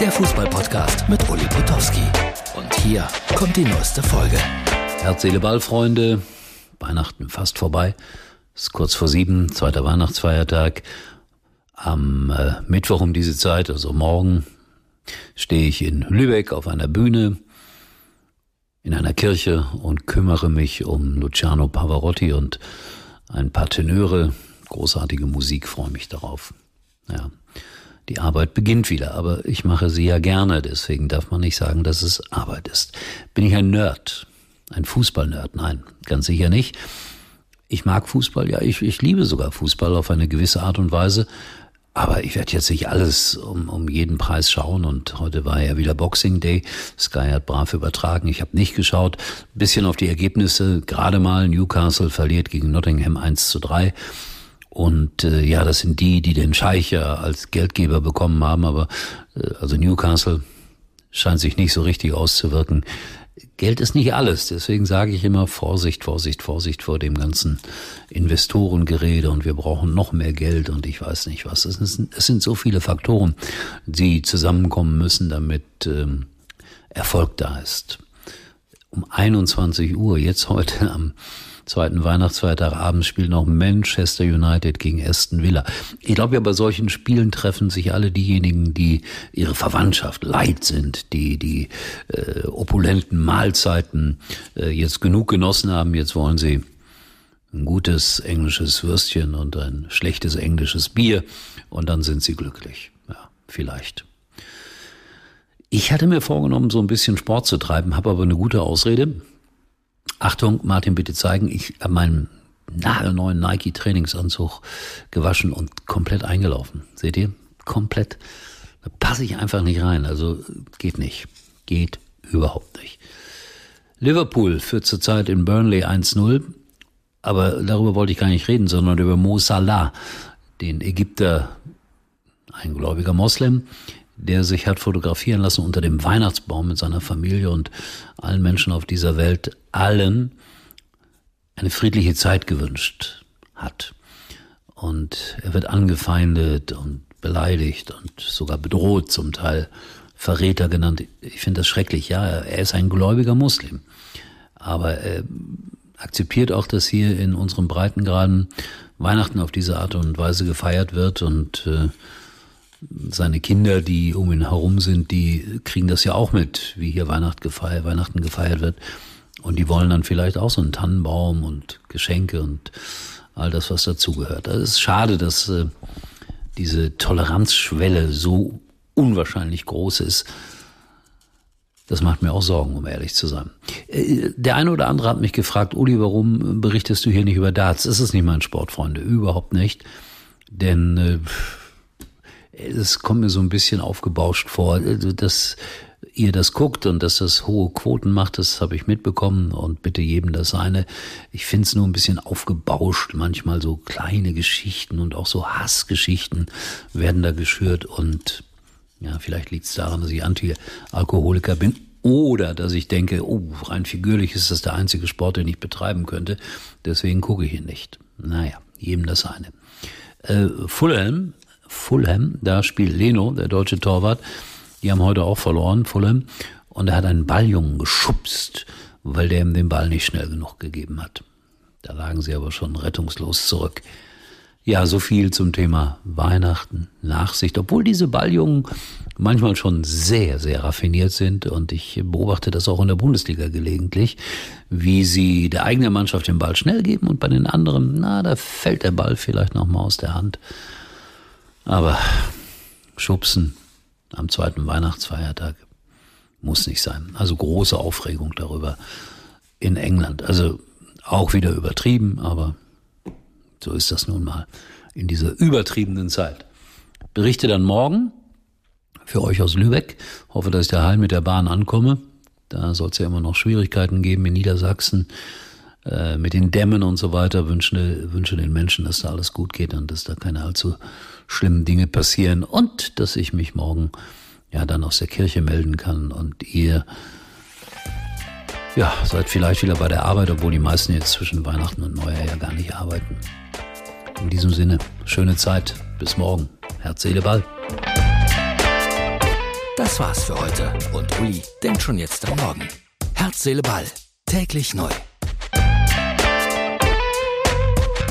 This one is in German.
der Fußballpodcast mit Uli Potowski. Und hier kommt die neueste Folge. Herz, Seele, Ball. Weihnachten fast vorbei. Es ist kurz vor sieben, zweiter Weihnachtsfeiertag. Am äh, Mittwoch um diese Zeit, also morgen, stehe ich in Lübeck auf einer Bühne in einer Kirche und kümmere mich um Luciano Pavarotti und ein paar Tenöre. Großartige Musik, freue mich darauf. Ja. Die Arbeit beginnt wieder, aber ich mache sie ja gerne, deswegen darf man nicht sagen, dass es Arbeit ist. Bin ich ein Nerd? Ein Fußballnerd? Nein, ganz sicher nicht. Ich mag Fußball, ja, ich, ich liebe sogar Fußball auf eine gewisse Art und Weise. Aber ich werde jetzt nicht alles um, um jeden Preis schauen und heute war ja wieder Boxing Day. Sky hat brav übertragen. Ich habe nicht geschaut. bisschen auf die Ergebnisse. Gerade mal Newcastle verliert gegen Nottingham 1 zu 3. Und äh, ja, das sind die, die den Scheich ja als Geldgeber bekommen haben, aber äh, also Newcastle scheint sich nicht so richtig auszuwirken. Geld ist nicht alles, deswegen sage ich immer Vorsicht, Vorsicht, Vorsicht vor dem ganzen Investorengerede und wir brauchen noch mehr Geld und ich weiß nicht was. Es sind, es sind so viele Faktoren, die zusammenkommen müssen, damit ähm, Erfolg da ist. Um 21 Uhr, jetzt heute am zweiten Weihnachtsfeiertag abends spielt noch Manchester United gegen Aston Villa. Ich glaube ja, bei solchen Spielen treffen sich alle diejenigen, die ihre Verwandtschaft leid sind, die die äh, opulenten Mahlzeiten äh, jetzt genug genossen haben. Jetzt wollen sie ein gutes englisches Würstchen und ein schlechtes englisches Bier und dann sind sie glücklich. Ja, vielleicht. Ich hatte mir vorgenommen, so ein bisschen Sport zu treiben, habe aber eine gute Ausrede. Achtung, Martin, bitte zeigen, ich habe meinen nagelneuen Nike Trainingsanzug gewaschen und komplett eingelaufen. Seht ihr? Komplett. Da passe ich einfach nicht rein. Also geht nicht. Geht überhaupt nicht. Liverpool führt zurzeit in Burnley 1-0. Aber darüber wollte ich gar nicht reden, sondern über Mo Salah, den Ägypter, ein gläubiger Moslem, der sich hat fotografieren lassen unter dem Weihnachtsbaum mit seiner Familie und allen Menschen auf dieser Welt, allen eine friedliche Zeit gewünscht hat. Und er wird angefeindet und beleidigt und sogar bedroht, zum Teil Verräter genannt. Ich finde das schrecklich. Ja, er ist ein gläubiger Muslim. Aber er akzeptiert auch, dass hier in unseren Breitengraden Weihnachten auf diese Art und Weise gefeiert wird und äh, seine Kinder, die um ihn herum sind, die kriegen das ja auch mit, wie hier Weihnacht gefeiert, Weihnachten gefeiert wird. Und die wollen dann vielleicht auch so einen Tannenbaum und Geschenke und all das, was dazugehört. Es ist schade, dass äh, diese Toleranzschwelle so unwahrscheinlich groß ist. Das macht mir auch Sorgen, um ehrlich zu sein. Äh, der eine oder andere hat mich gefragt, Uli, warum berichtest du hier nicht über Darts? Es ist nicht mein Sport, Freunde, überhaupt nicht. Denn äh, es kommt mir so ein bisschen aufgebauscht vor, also, dass ihr das guckt und dass das hohe Quoten macht, das habe ich mitbekommen und bitte jedem das seine. Ich finde es nur ein bisschen aufgebauscht, manchmal so kleine Geschichten und auch so Hassgeschichten werden da geschürt und ja, vielleicht liegt es daran, dass ich Anti-Alkoholiker bin oder dass ich denke, oh, rein figürlich ist das der einzige Sport, den ich betreiben könnte, deswegen gucke ich ihn nicht. Naja, jedem das seine. Äh, Fulham Fulham, da spielt Leno, der deutsche Torwart. Die haben heute auch verloren, Fulham. Und er hat einen Balljungen geschubst, weil der ihm den Ball nicht schnell genug gegeben hat. Da lagen sie aber schon rettungslos zurück. Ja, so viel zum Thema Weihnachten, Nachsicht, obwohl diese Balljungen manchmal schon sehr, sehr raffiniert sind und ich beobachte das auch in der Bundesliga gelegentlich, wie sie der eigenen Mannschaft den Ball schnell geben und bei den anderen, na, da fällt der Ball vielleicht noch mal aus der Hand. Aber schubsen am zweiten Weihnachtsfeiertag muss nicht sein. Also große Aufregung darüber in England. Also auch wieder übertrieben, aber so ist das nun mal in dieser übertriebenen Zeit. Berichte dann morgen für euch aus Lübeck. Hoffe, dass ich daheim mit der Bahn ankomme. Da soll es ja immer noch Schwierigkeiten geben in Niedersachsen äh, mit den Dämmen und so weiter. Wünsche, wünsche den Menschen, dass da alles gut geht und dass da keine allzu schlimmen Dinge passieren und dass ich mich morgen ja dann aus der Kirche melden kann und ihr ja, seid vielleicht wieder bei der Arbeit, obwohl die meisten jetzt zwischen Weihnachten und Neujahr ja gar nicht arbeiten. In diesem Sinne, schöne Zeit. Bis morgen. Herz, Seele, Ball. Das war's für heute und Uli denkt schon jetzt am Morgen. Herz, Seele, Ball. Täglich neu.